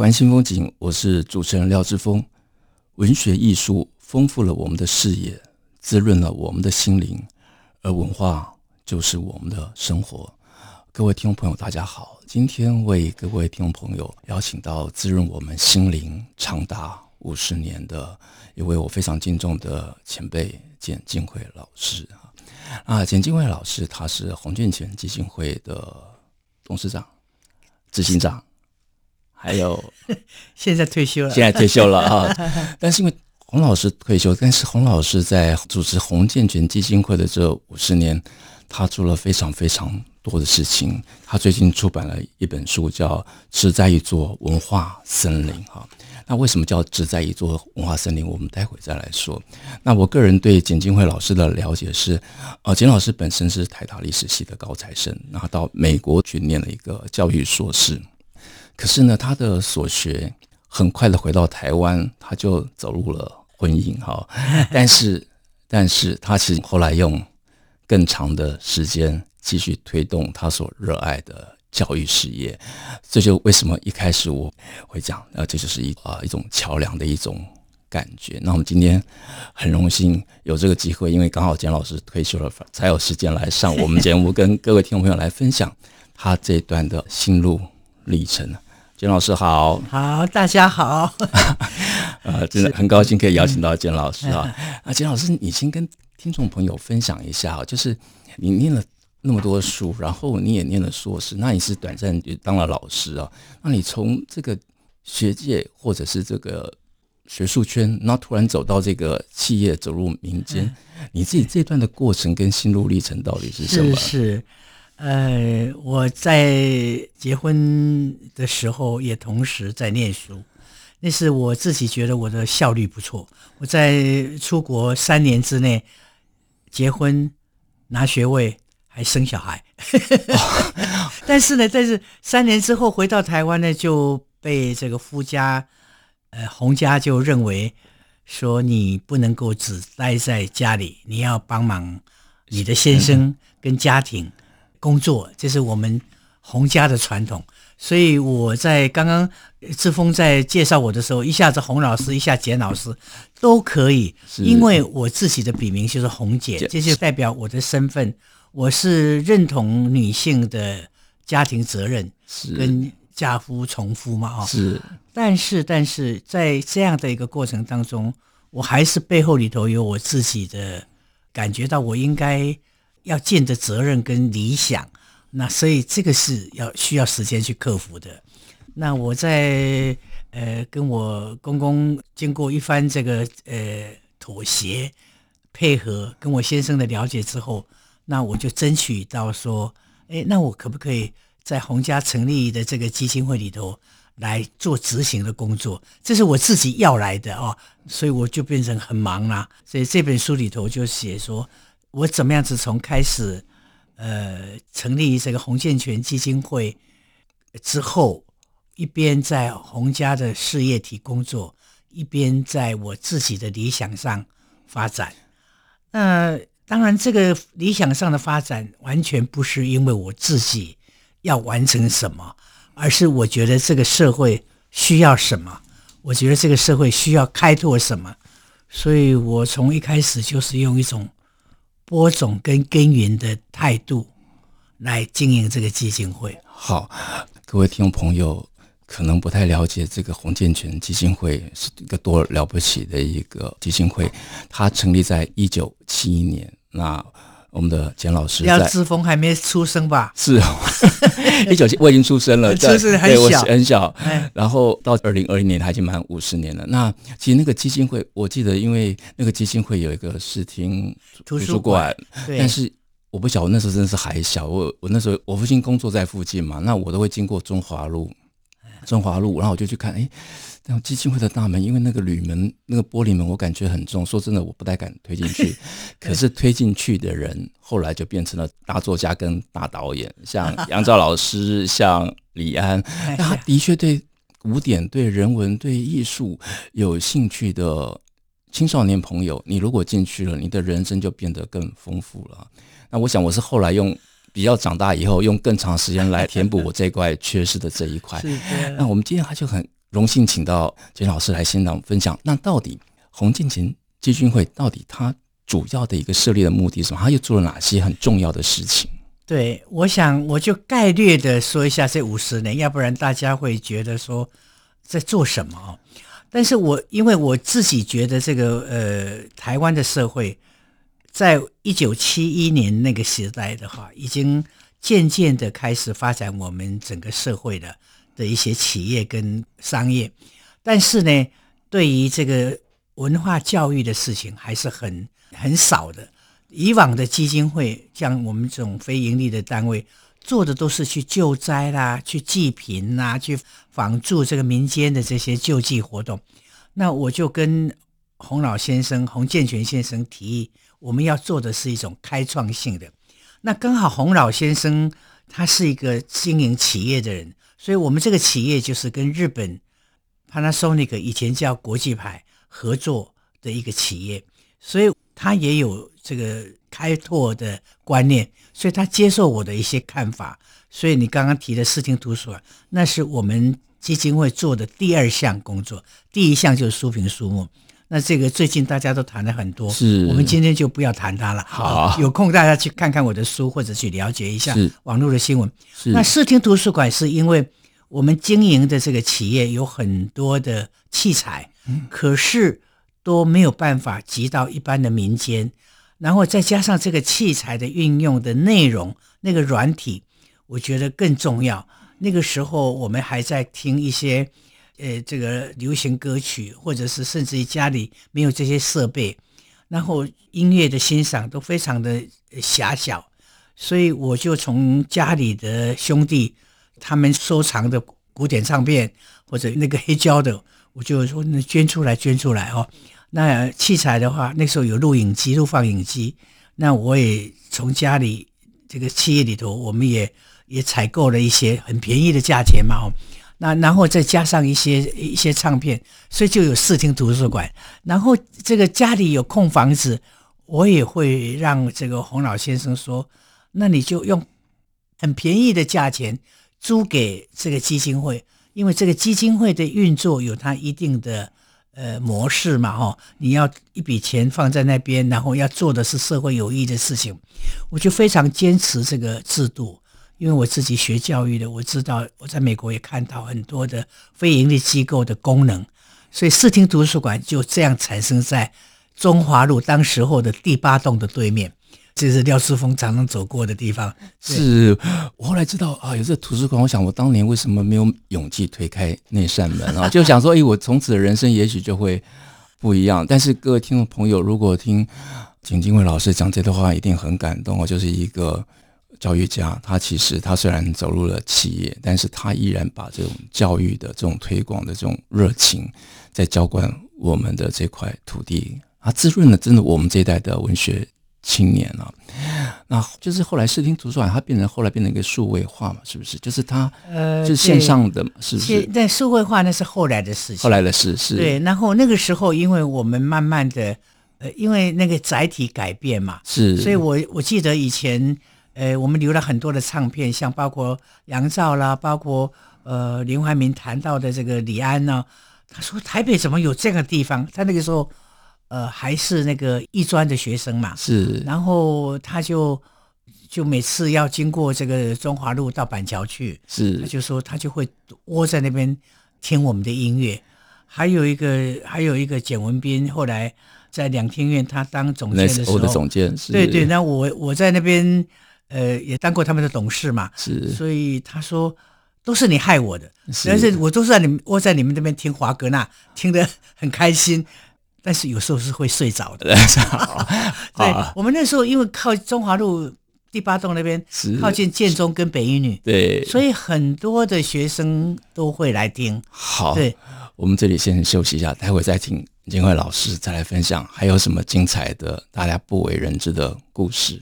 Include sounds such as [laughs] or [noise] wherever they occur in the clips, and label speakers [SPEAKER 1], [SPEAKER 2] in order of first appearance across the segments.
[SPEAKER 1] 台湾新风景，我是主持人廖志峰。文学艺术丰富了我们的视野，滋润了我们的心灵，而文化就是我们的生活。各位听众朋友，大家好，今天为各位听众朋友邀请到滋润我们心灵长达五十年的一位我非常敬重的前辈简静惠老师啊。啊，简静惠老师他是洪建全基金会的董事长、执行长。还有，[laughs]
[SPEAKER 2] 现在退休了，
[SPEAKER 1] 现在退休了啊！[laughs] 但是因为洪老师退休，但是洪老师在主持洪建全基金会的这五十年，他做了非常非常多的事情。他最近出版了一本书，叫《只在一座文化森林》哈。那为什么叫只在一座文化森林？我们待会再来说。那我个人对简金惠老师的了解是，呃，简老师本身是台大历史系的高材生，然后到美国去念了一个教育硕士。可是呢，他的所学很快的回到台湾，他就走入了婚姻哈。[laughs] 但是，但是他其实后来用更长的时间继续推动他所热爱的教育事业。这就为什么一开始我会讲，呃，这就是一啊一种桥梁的一种感觉。那我们今天很荣幸有这个机会，因为刚好简老师退休了，才有时间来上我们节目，跟各位听众朋友来分享他这一段的心路历程。简老师好，
[SPEAKER 2] 好，大家好，[laughs]
[SPEAKER 1] 呃，真的很高兴可以邀请到简老师啊。啊，简老师，你先跟听众朋友分享一下，就是你念了那么多书，然后你也念了硕士，那你是短暂就当了老师啊？那你从这个学界或者是这个学术圈，然后突然走到这个企业，走入民间，嗯、你自己这段的过程跟心路历程到底是什么？
[SPEAKER 2] 是。是呃，我在结婚的时候也同时在念书，那是我自己觉得我的效率不错。我在出国三年之内结婚拿学位还生小孩，哦、[laughs] 但是呢，但是三年之后回到台湾呢，就被这个夫家呃洪家就认为说你不能够只待在家里，你要帮忙你的先生跟家庭。工作，这是我们洪家的传统，所以我在刚刚志峰在介绍我的时候，一下子洪老师，一下简老师都可以，因为我自己的笔名就是洪姐，这就代表我的身份，我是认同女性的家庭责任跟嫁夫从夫嘛，啊，
[SPEAKER 1] 是，
[SPEAKER 2] 但是但是在这样的一个过程当中，我还是背后里头有我自己的感觉到，我应该。要尽的责任跟理想，那所以这个是要需要时间去克服的。那我在呃跟我公公经过一番这个呃妥协配合，跟我先生的了解之后，那我就争取到说，哎，那我可不可以在洪家成立的这个基金会里头来做执行的工作？这是我自己要来的哦，所以我就变成很忙啦。所以这本书里头就写说。我怎么样子从开始，呃，成立这个洪建全基金会之后，一边在洪家的事业体工作，一边在我自己的理想上发展。那当然，这个理想上的发展完全不是因为我自己要完成什么，而是我觉得这个社会需要什么，我觉得这个社会需要开拓什么，所以我从一开始就是用一种。播种跟耕耘的态度来经营这个基金会。
[SPEAKER 1] 好，各位听众朋友可能不太了解这个洪建全基金会是一个多了不起的一个基金会，它成立在一九七一年。那我们的简老师，
[SPEAKER 2] 廖志峰还没出生吧？
[SPEAKER 1] 是哦，[laughs] 一九七我已经出生了，
[SPEAKER 2] 出生很小，
[SPEAKER 1] 很小。然后到二零二零年，他已经满五十年了。那其实那个基金会，我记得，因为那个基金会有一个视听图书馆，但是我不晓得，那时候真的是还小。我我那时候我父亲工作在附近嘛，那我都会经过中华路，中华路，然后我就去看，哎，那基金会的大门，因为那个铝门、那个玻璃门，我感觉很重。说真的，我不太敢推进去。[laughs] 可是推进去的人，后来就变成了大作家跟大导演，[laughs] 像杨照老师，像李安，那他的确对古典、对人文、对艺术有兴趣的青少年朋友，你如果进去了，你的人生就变得更丰富了。那我想，我是后来用比较长大以后，用更长时间来填补我这一块缺失的这一块。那我们今天还就很荣幸请到简老师来现场分享。那到底洪建前基金会到底它主要的一个设立的目的是什么？它又做了哪些很重要的事情？
[SPEAKER 2] 对，我想我就概略的说一下这五十年，要不然大家会觉得说在做什么。但是我因为我自己觉得这个呃，台湾的社会。在一九七一年那个时代的话，已经渐渐的开始发展我们整个社会的的一些企业跟商业，但是呢，对于这个文化教育的事情还是很很少的。以往的基金会，像我们这种非盈利的单位，做的都是去救灾啦、去济贫啦、去帮助这个民间的这些救济活动。那我就跟洪老先生、洪建全先生提议。我们要做的是一种开创性的，那刚好洪老先生他是一个经营企业的人，所以我们这个企业就是跟日本 Panasonic 以前叫国际牌合作的一个企业，所以他也有这个开拓的观念，所以他接受我的一些看法。所以你刚刚提的视听图书馆，那是我们基金会做的第二项工作，第一项就是书评书目。那这个最近大家都谈了很多，是我们今天就不要谈它了。好、啊，有空大家去看看我的书，或者去了解一下网络的新闻。那视听图书馆是因为我们经营的这个企业有很多的器材，嗯、可是都没有办法集到一般的民间，然后再加上这个器材的运用的内容，那个软体，我觉得更重要。那个时候我们还在听一些。呃，这个流行歌曲，或者是甚至于家里没有这些设备，然后音乐的欣赏都非常的狭小，所以我就从家里的兄弟他们收藏的古典唱片或者那个黑胶的，我就说那捐出来，捐出来哦。那器材的话，那时候有录影机、录放影机，那我也从家里这个企业里头，我们也也采购了一些很便宜的价钱嘛哦。那然后再加上一些一些唱片，所以就有视听图书馆。然后这个家里有空房子，我也会让这个洪老先生说，那你就用很便宜的价钱租给这个基金会，因为这个基金会的运作有它一定的呃模式嘛，哈，你要一笔钱放在那边，然后要做的是社会有益的事情，我就非常坚持这个制度。因为我自己学教育的，我知道我在美国也看到很多的非营利机构的功能，所以视听图书馆就这样产生在中华路当时候的第八栋的对面，这是廖志峰常常走过的地方。
[SPEAKER 1] 是我后来知道啊，有这图书馆，我想我当年为什么没有勇气推开那扇门啊？[laughs] 就想说，哎，我从此的人生也许就会不一样。但是各位听众朋友，如果听景金惠老师讲这段话，一定很感动哦，就是一个。教育家，他其实他虽然走入了企业，但是他依然把这种教育的这种推广的这种热情，在浇灌我们的这块土地，他滋润了真的我们这一代的文学青年啊。那就是后来视听图书馆，它变成后来变成一个数位化嘛，是不是？就是它呃，就是线上的嘛，是不是？
[SPEAKER 2] 但数位化那是后来的事情，
[SPEAKER 1] 后来的事是。
[SPEAKER 2] 对，然后那个时候，因为我们慢慢的呃，因为那个载体改变嘛，
[SPEAKER 1] 是，
[SPEAKER 2] 所以我我记得以前。呃，我们留了很多的唱片，像包括杨照啦，包括呃林怀民谈到的这个李安呢，他说台北怎么有这个地方？他那个时候呃还是那个艺专的学生嘛，
[SPEAKER 1] 是，
[SPEAKER 2] 然后他就就每次要经过这个中华路到板桥去，
[SPEAKER 1] 是，
[SPEAKER 2] 他就说他就会窝在那边听我们的音乐。还有一个还有一个简文斌，后来在两厅院他当总监的时候，
[SPEAKER 1] 的总监是，
[SPEAKER 2] 对对，那我我在那边。呃，也当过他们的董事嘛，
[SPEAKER 1] 是，
[SPEAKER 2] 所以他说都是你害我的，但是我都是在你们窝在你们那边听华格纳，听得很开心，但是有时候是会睡着的。[laughs] [laughs] 对，我们那时候因为靠中华路第八栋那边，靠近建中跟北一女，
[SPEAKER 1] 对，
[SPEAKER 2] 所以很多的学生都会来听。
[SPEAKER 1] 好，
[SPEAKER 2] 对，
[SPEAKER 1] 我们这里先休息一下，待会再听金惠老师再来分享，还有什么精彩的大家不为人知的故事。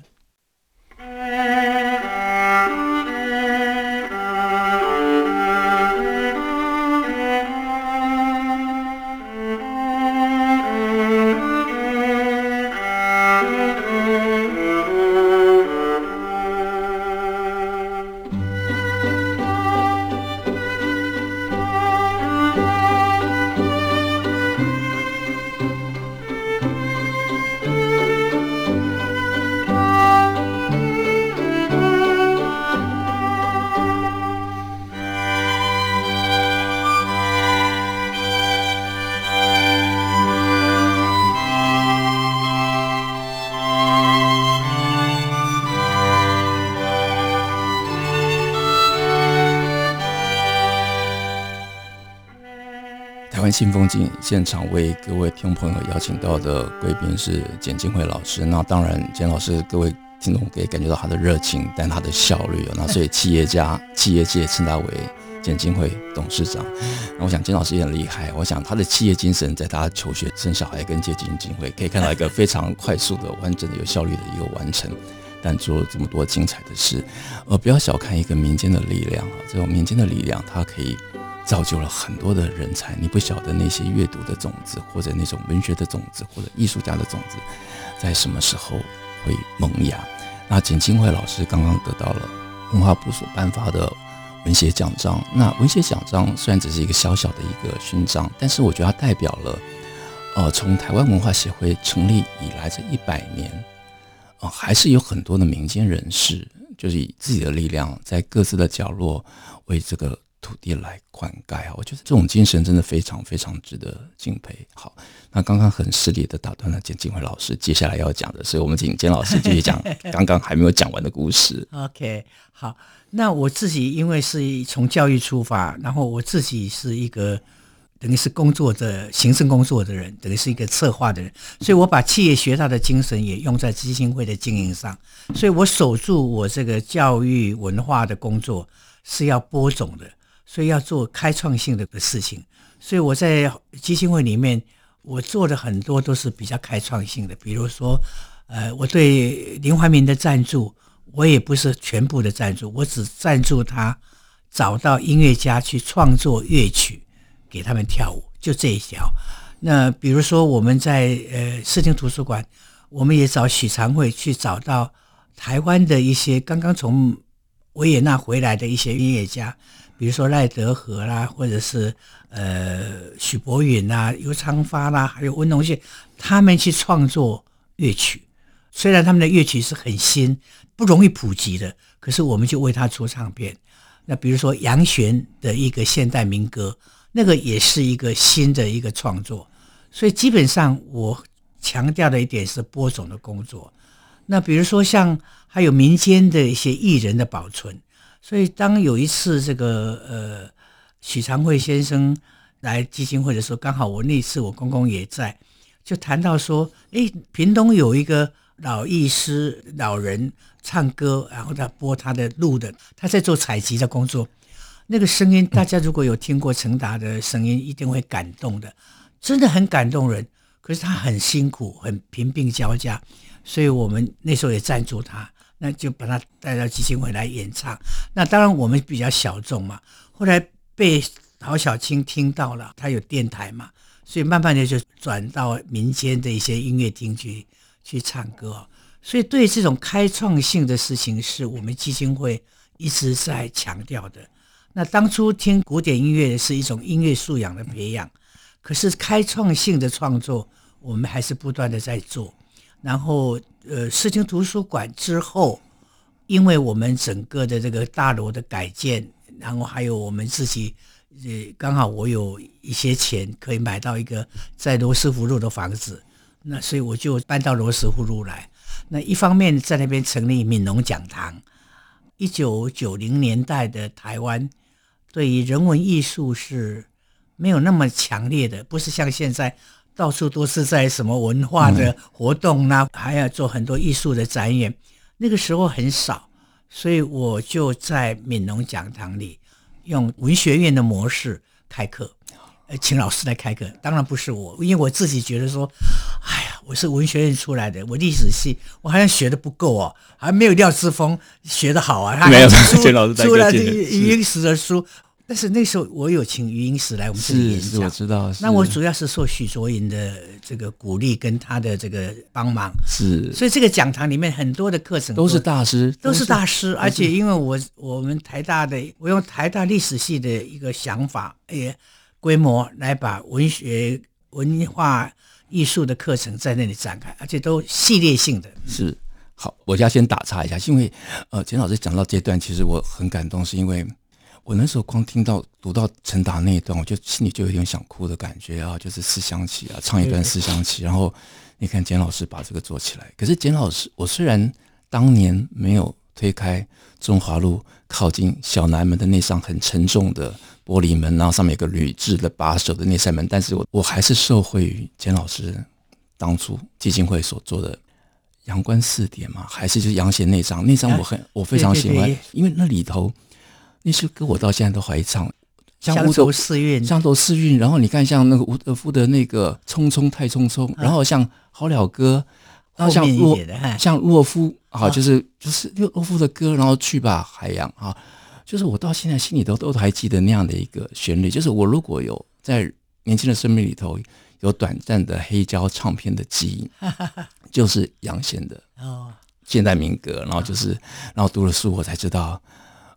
[SPEAKER 1] 新风景现场为各位听众朋友邀请到的贵宾是简金惠老师。那当然，简老师各位听众可以感觉到他的热情，但他的效率，那所以企业家、企业界称他为简金惠董事长。那我想简老师也很厉害，我想他的企业精神在他求学、生小孩跟接近金惠，可以看到一个非常快速的、完整的、有效率的一个完成。但做了这么多精彩的事，呃，不要小看一个民间的力量啊，这种民间的力量，它可以。造就了很多的人才，你不晓得那些阅读的种子，或者那种文学的种子，或者艺术家的种子，在什么时候会萌芽？那简金惠老师刚刚得到了文化部所颁发的文学奖章。那文学奖章虽然只是一个小小的一个勋章，但是我觉得它代表了，呃，从台湾文化协会成立以来这一百年，啊、呃，还是有很多的民间人士，就是以自己的力量，在各自的角落为这个。土地来灌溉啊！我觉得这种精神真的非常非常值得敬佩。好，那刚刚很失礼的打断了简静惠老师，接下来要讲的所以，我们请简老师继续讲 [laughs] 刚刚还没有讲完的故事。
[SPEAKER 2] OK，好，那我自己因为是从教育出发，然后我自己是一个等于是工作的行政工作的人，等于是一个策划的人，所以我把企业学到的精神也用在基金会的经营上，所以我守住我这个教育文化的工作是要播种的。所以要做开创性的事情，所以我在基金会里面，我做的很多都是比较开创性的。比如说，呃，我对林怀民的赞助，我也不是全部的赞助，我只赞助他找到音乐家去创作乐曲给他们跳舞，就这一条。那比如说我们在呃视听图书馆，我们也找许常惠去找到台湾的一些刚刚从维也纳回来的一些音乐家。比如说赖德和啦，或者是呃许博允啦、尤昌发啦，还有温龙信，他们去创作乐曲。虽然他们的乐曲是很新，不容易普及的，可是我们就为他出唱片。那比如说杨弦的一个现代民歌，那个也是一个新的一个创作。所以基本上我强调的一点是播种的工作。那比如说像还有民间的一些艺人的保存。所以，当有一次这个呃许常惠先生来基金会的时候，刚好我那一次我公公也在，就谈到说，哎，屏东有一个老艺师老人唱歌，然后他播他的录的，他在做采集的工作，那个声音大家如果有听过陈达的声音，一定会感动的，真的很感动人。可是他很辛苦，很贫病交加，所以我们那时候也赞助他。那就把他带到基金会来演唱。那当然我们比较小众嘛。后来被陶小青听到了，他有电台嘛，所以慢慢的就转到民间的一些音乐厅去去唱歌。所以对这种开创性的事情，是我们基金会一直在强调的。那当初听古典音乐是一种音乐素养的培养，可是开创性的创作，我们还是不断的在做。然后，呃，视听图书馆之后，因为我们整个的这个大楼的改建，然后还有我们自己，呃，刚好我有一些钱可以买到一个在罗斯福路的房子，那所以我就搬到罗斯福路来。那一方面在那边成立闽农讲堂。一九九零年代的台湾，对于人文艺术是没有那么强烈的，不是像现在。到处都是在什么文化的活动呢？还要做很多艺术的展演。那个时候很少，所以我就在闽农讲堂里用文学院的模式开课，呃，请老师来开课。当然不是我，因为我自己觉得说，哎呀，我是文学院出来的，我历史系我好像学的不够哦，还没有廖志峰学的好啊。他没有，出 [laughs] 了余英时的书。但是那时候我有请余英时来我们这里演
[SPEAKER 1] 讲，我知道。
[SPEAKER 2] 那我主要是受许卓云的这个鼓励跟他的这个帮忙，
[SPEAKER 1] 是。
[SPEAKER 2] 所以这个讲堂里面很多的课程
[SPEAKER 1] 都是大师，
[SPEAKER 2] 都是大师。而且因为我我们台大的，我用台大历史系的一个想法，也规模来把文学、文化、艺术的课程在那里展开，而且都系列性的。
[SPEAKER 1] 是。好，我要先打岔一下，因为呃，简老师讲到这段，其实我很感动，是因为。我那时候光听到读到陈达那一段，我就心里就有点想哭的感觉啊，就是思乡起啊，唱一段思乡起。然后你看简老师把这个做起来，可是简老师，我虽然当年没有推开中华路靠近小南门的那扇很沉重的玻璃门，然后上面有个铝制的把手的那扇门，但是我我还是受惠于简老师当初基金会所做的阳关四点嘛，还是就是杨贤那张那张我很我非常喜欢，因为那里头。那些歌我到现在都还唱，
[SPEAKER 2] 像《乌头四韵》，
[SPEAKER 1] 乡愁四韵。然后你看，像那个吴德夫的那个《匆匆太匆匆》，然后像《好了歌》，然后像洛像洛夫啊，就是就是洛夫的歌，然后去吧海洋啊，就是我到现在心里头都还记得那样的一个旋律。就是我如果有在年轻的生命里头有短暂的黑胶唱片的记忆，[laughs] 就是杨贤的哦现代民歌。然后就是，然后读了书，我才知道。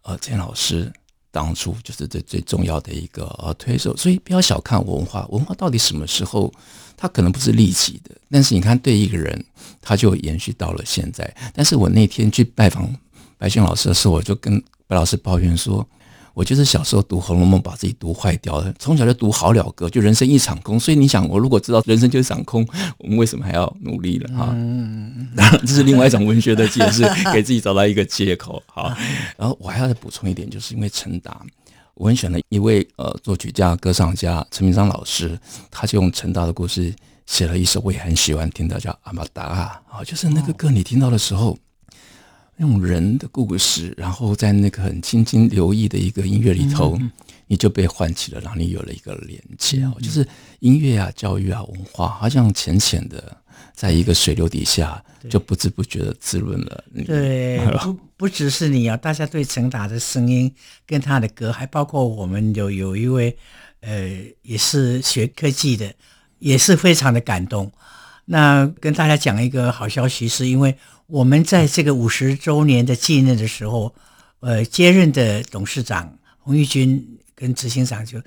[SPEAKER 1] 呃，陈老师当初就是最最重要的一个呃推手，所以不要小看文化，文化到底什么时候，它可能不是立即的，但是你看对一个人，他就延续到了现在。但是我那天去拜访白先老师的时候，我就跟白老师抱怨说。我就是小时候读《红楼梦》，把自己读坏掉了。从小就读《好了歌》，就人生一场空。所以你想，我如果知道人生就是场空，我们为什么还要努力了？哈，当然 [laughs] 这是另外一种文学的解释，给自己找到一个借口。好，[laughs] 然后我还要再补充一点，就是因为陈达，我很喜欢的一位呃作曲家、歌唱家陈明章老师，他就用陈达的故事写了一首我也很喜欢听的，叫《阿玛达》啊，就是那个歌，你听到的时候。用人的故事，然后在那个很轻轻流溢的一个音乐里头，嗯、你就被唤起了，让你有了一个连接哦。嗯、就是音乐啊、教育啊、文化，好像浅浅的在一个水流底下，就不知不觉的滋润了。
[SPEAKER 2] 对，[laughs] 不不只是你啊，大家对陈达的声音跟他的歌，还包括我们有有一位呃，也是学科技的，也是非常的感动。那跟大家讲一个好消息，是因为。我们在这个五十周年的纪念的时候，呃，接任的董事长洪玉军跟执行长就，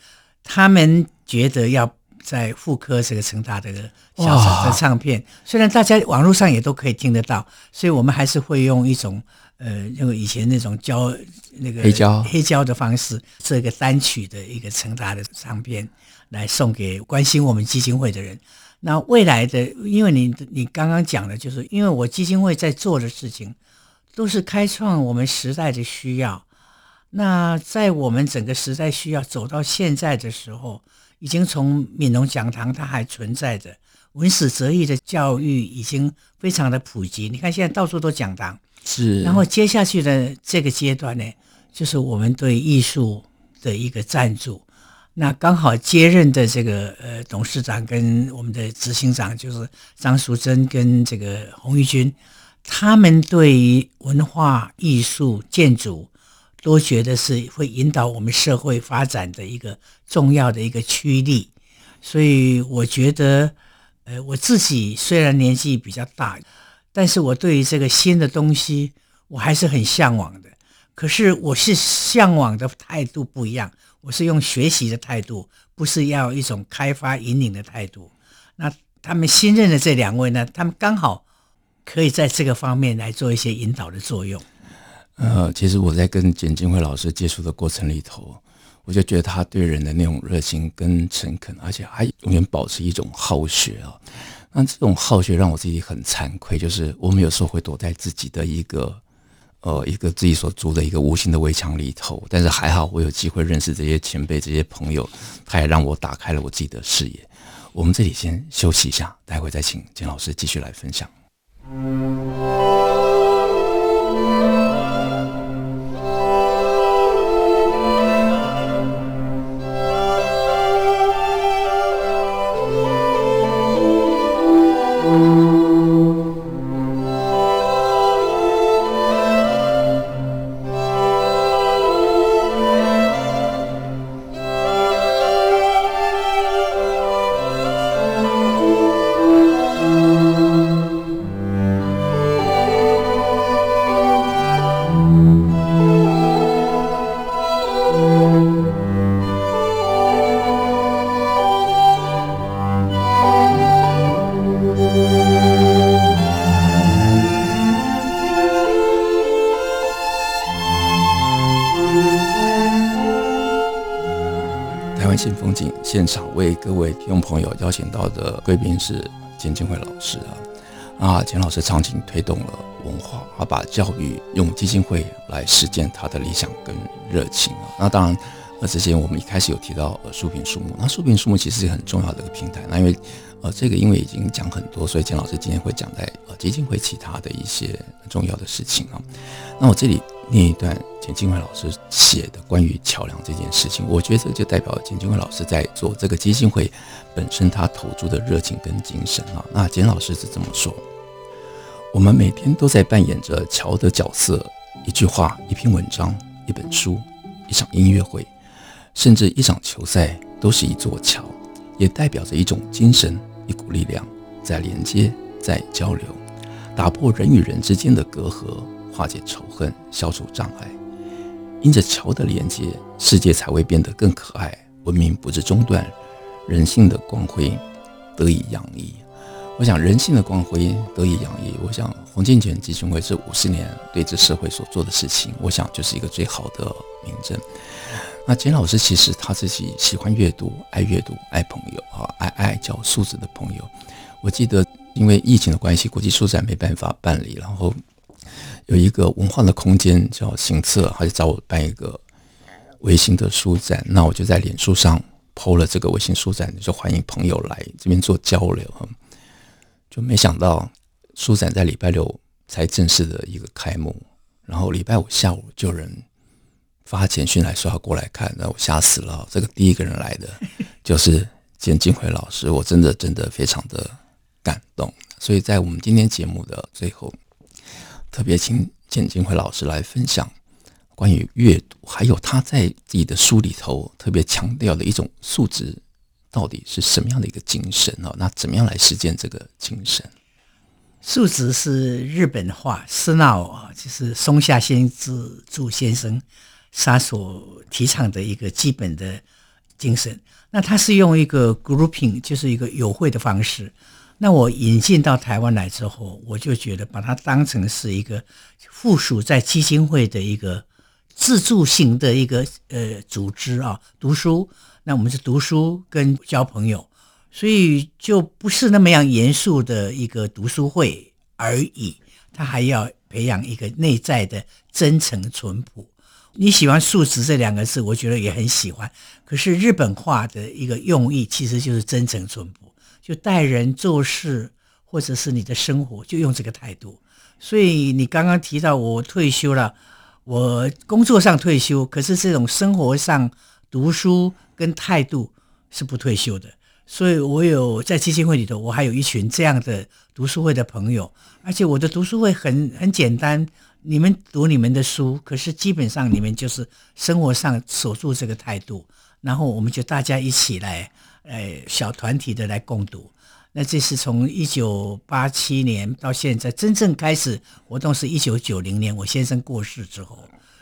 [SPEAKER 2] 他们觉得要在复刻这个成大的小的唱片，虽然大家网络上也都可以听得到，所以我们还是会用一种呃，用以前那种胶那个黑胶。黑胶的方式，这个单曲的一个成大的唱片来送给关心我们基金会的人。那未来的，因为你你刚刚讲的，就是因为我基金会在做的事情，都是开创我们时代的需要。那在我们整个时代需要走到现在的时候，已经从闽农讲堂它还存在着，文史哲艺的教育已经非常的普及。你看现在到处都讲堂，
[SPEAKER 1] 是。
[SPEAKER 2] 然后接下去的这个阶段呢，就是我们对艺术的一个赞助。那刚好接任的这个呃董事长跟我们的执行长就是张淑珍跟这个洪玉君，他们对于文化艺术建筑都觉得是会引导我们社会发展的一个重要的一个驱力，所以我觉得，呃，我自己虽然年纪比较大，但是我对于这个新的东西我还是很向往的，可是我是向往的态度不一样。我是用学习的态度，不是要一种开发引领的态度。那他们新任的这两位呢，他们刚好可以在这个方面来做一些引导的作用。
[SPEAKER 1] 呃，其实我在跟简金辉老师接触的过程里头，我就觉得他对人的那种热情跟诚恳，而且还永远保持一种好学啊。那这种好学让我自己很惭愧，就是我们有时候会躲在自己的一个。呃，一个自己所筑的一个无形的围墙里头，但是还好，我有机会认识这些前辈、这些朋友，他也让我打开了我自己的视野。我们这里先休息一下，待会再请简老师继续来分享。现场为各位听众朋友邀请到的贵宾是简金惠老师啊，啊，简老师长期推动了文化，他把教育用基金会来实践他的理想跟热情啊。那当然，呃，之前我们一开始有提到呃书评书目，那书评书目其实是很重要的一个平台。那因为呃这个因为已经讲很多，所以简老师今天会讲在呃基金会其他的一些重要的事情啊。那我这里。念一段简金辉老师写的关于桥梁这件事情，我觉得这就代表简金辉老师在做这个基金会本身他投注的热情跟精神啊。那简老师是这么说：我们每天都在扮演着桥的角色，一句话、一篇文章、一本书、一场音乐会，甚至一场球赛，都是一座桥，也代表着一种精神、一股力量，在连接、在交流，打破人与人之间的隔阂。化解仇恨，消除障碍，因着桥的连接，世界才会变得更可爱，文明不致中断，人性的光辉得以洋溢。我想，人性的光辉得以洋溢。我想，洪建全基金会这五十年对这社会所做的事情，我想就是一个最好的明证。那简老师其实他自己喜欢阅读，爱阅读，爱朋友啊，爱爱交数字的朋友。我记得，因为疫情的关系，国际书展没办法办理，然后。有一个文化的空间叫行测，他就找我办一个微信的书展，那我就在脸书上 PO 了这个微信书展，就欢迎朋友来这边做交流。就没想到书展在礼拜六才正式的一个开幕，然后礼拜五下午就有人发简讯来说要过来看，那我吓死了。这个第一个人来的 [laughs] 就是简金辉老师，我真的真的非常的感动。所以在我们今天节目的最后。特别请简金辉老师来分享关于阅读，还有他在自己的书里头特别强调的一种素质，到底是什么样的一个精神哦？那怎么样来实践这个精神？
[SPEAKER 2] 素质是日本话，斯闹啊，就是松下幸之助先生他所提倡的一个基本的精神。那他是用一个 grouping，就是一个友会的方式。那我引进到台湾来之后，我就觉得把它当成是一个附属在基金会的一个自助型的一个呃组织啊，读书。那我们是读书跟交朋友，所以就不是那么样严肃的一个读书会而已。他还要培养一个内在的真诚淳朴。你喜欢“素质”这两个字，我觉得也很喜欢。可是日本话的一个用意其实就是真诚淳朴。就待人做事，或者是你的生活，就用这个态度。所以你刚刚提到我退休了，我工作上退休，可是这种生活上读书跟态度是不退休的。所以我有在基金会里头，我还有一群这样的读书会的朋友，而且我的读书会很很简单，你们读你们的书，可是基本上你们就是生活上守住这个态度，然后我们就大家一起来。哎，小团体的来共读，那这是从一九八七年到现在真正开始活动，是一九九零年我先生过世之后，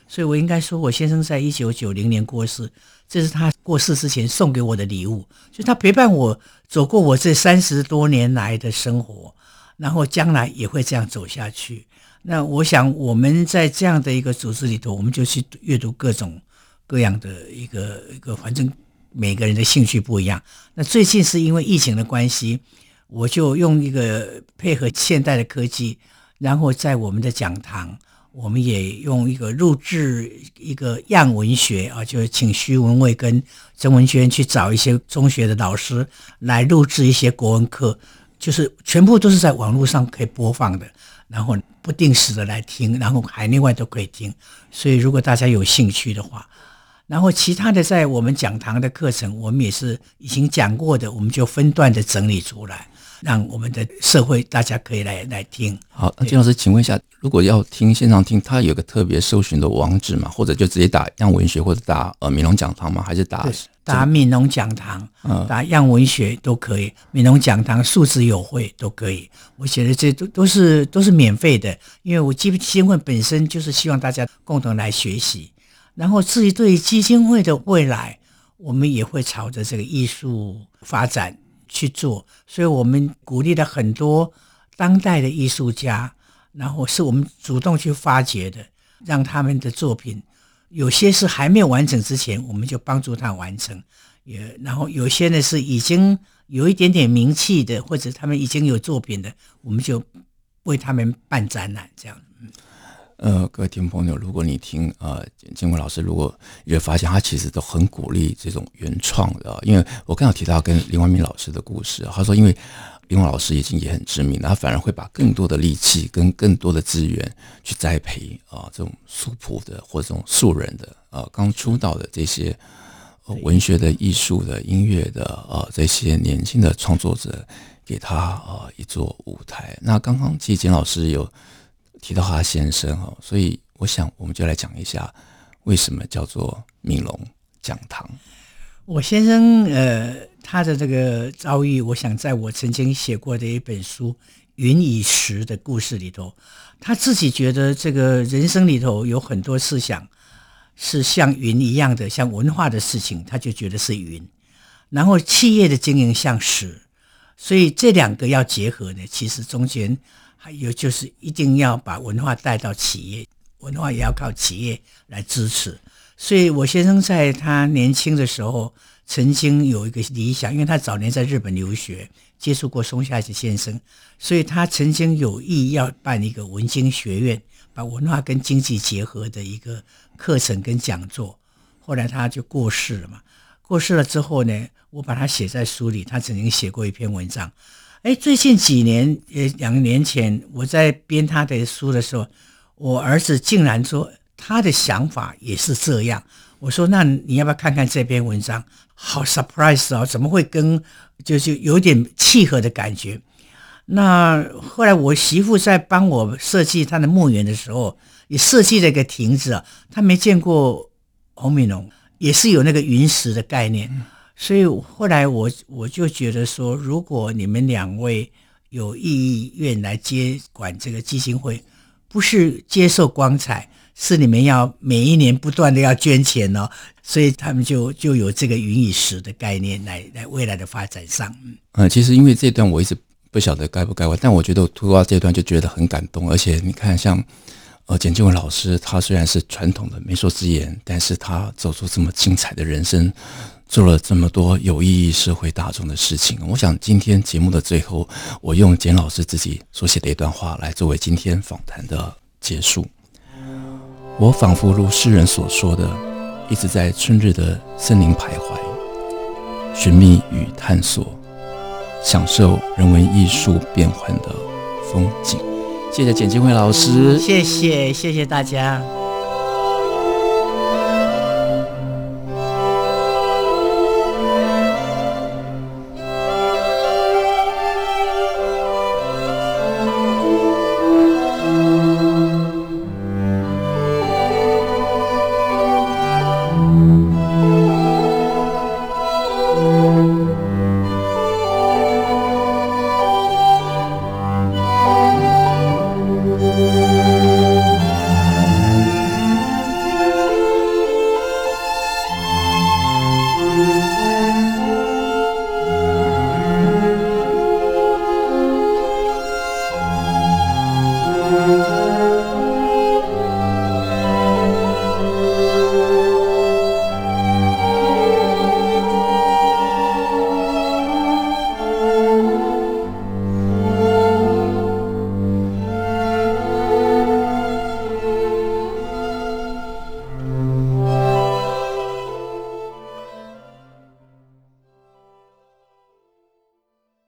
[SPEAKER 2] 所以我应该说，我先生在一九九零年过世，这是他过世之前送给我的礼物，就他陪伴我走过我这三十多年来的生活，然后将来也会这样走下去。那我想我们在这样的一个组织里头，我们就去阅读各种各样的一个一个，反正。每个人的兴趣不一样。那最近是因为疫情的关系，我就用一个配合现代的科技，然后在我们的讲堂，我们也用一个录制一个样文学啊，就是请徐文蔚跟曾文娟去找一些中学的老师来录制一些国文课，就是全部都是在网络上可以播放的，然后不定时的来听，然后海内外都可以听。所以如果大家有兴趣的话，然后其他的在我们讲堂的课程，我们也是已经讲过的，我们就分段的整理出来，让我们的社会大家可以来来听。
[SPEAKER 1] 好，那金老师，请问一下，如果要听线上听，它有个特别搜寻的网址吗？或者就直接打样文学，或者打呃闽龙讲堂吗？还是打
[SPEAKER 2] 打闽龙讲堂，打样文学都可以，闽龙讲堂、素质友会都可以。我觉得这都都是都是免费的，因为我基金会本身就是希望大家共同来学习。然后，至于对基金会的未来，我们也会朝着这个艺术发展去做。所以，我们鼓励了很多当代的艺术家，然后是我们主动去发掘的，让他们的作品有些是还没有完成之前，我们就帮助他完成；也然后有些呢是已经有一点点名气的，或者他们已经有作品的，我们就为他们办展览这样。
[SPEAKER 1] 呃，各位听众朋友，如果你听呃建辉老师，如果你会发现他其实都很鼓励这种原创的，因为我刚刚提到跟林怀民老师的故事，他说因为林老师已经也很知名，他反而会把更多的力气跟更多的资源去栽培啊、这种素朴的或者这种素人的呃刚出道的这些、文学的、艺术的、音乐的呃这些年轻的创作者，给他呃一座舞台。那刚刚其实简老师有。提到他先生哦，所以我想我们就来讲一下为什么叫做敏龙讲堂。
[SPEAKER 2] 我先生呃，他的这个遭遇，我想在我曾经写过的一本书《云与石》的故事里头，他自己觉得这个人生里头有很多事想是像云一样的，像文化的事情，他就觉得是云。然后企业的经营像石，所以这两个要结合呢，其实中间。还有就是一定要把文化带到企业，文化也要靠企业来支持。所以我先生在他年轻的时候，曾经有一个理想，因为他早年在日本留学，接触过松下櫂先生，所以他曾经有意要办一个文经学院，把文化跟经济结合的一个课程跟讲座。后来他就过世了嘛，过世了之后呢，我把他写在书里，他曾经写过一篇文章。哎，最近几年，呃，两年前我在编他的书的时候，我儿子竟然说他的想法也是这样。我说：“那你要不要看看这篇文章？”好 surprise 哦，怎么会跟就是有点契合的感觉？那后来我媳妇在帮我设计他的墓园的时候，也设计了一个亭子啊。他没见过洪敏龙，也是有那个云石的概念。所以后来我我就觉得说，如果你们两位有意愿来接管这个基金会，不是接受光彩，是你们要每一年不断的要捐钱哦。所以他们就就有这个云与石的概念来来未来的发展上。
[SPEAKER 1] 嗯，其实因为这段我一直不晓得该不该问，但我觉得我读到这段就觉得很感动。而且你看，像呃简静文老师，他虽然是传统的媒妁之言，但是他走出这么精彩的人生。做了这么多有意义社会大众的事情，我想今天节目的最后，我用简老师自己所写的一段话来作为今天访谈的结束。我仿佛如诗人所说的，一直在春日的森林徘徊，寻觅与探索，享受人文艺术变幻的风景。谢谢简静慧老师，
[SPEAKER 2] 谢谢谢谢大家。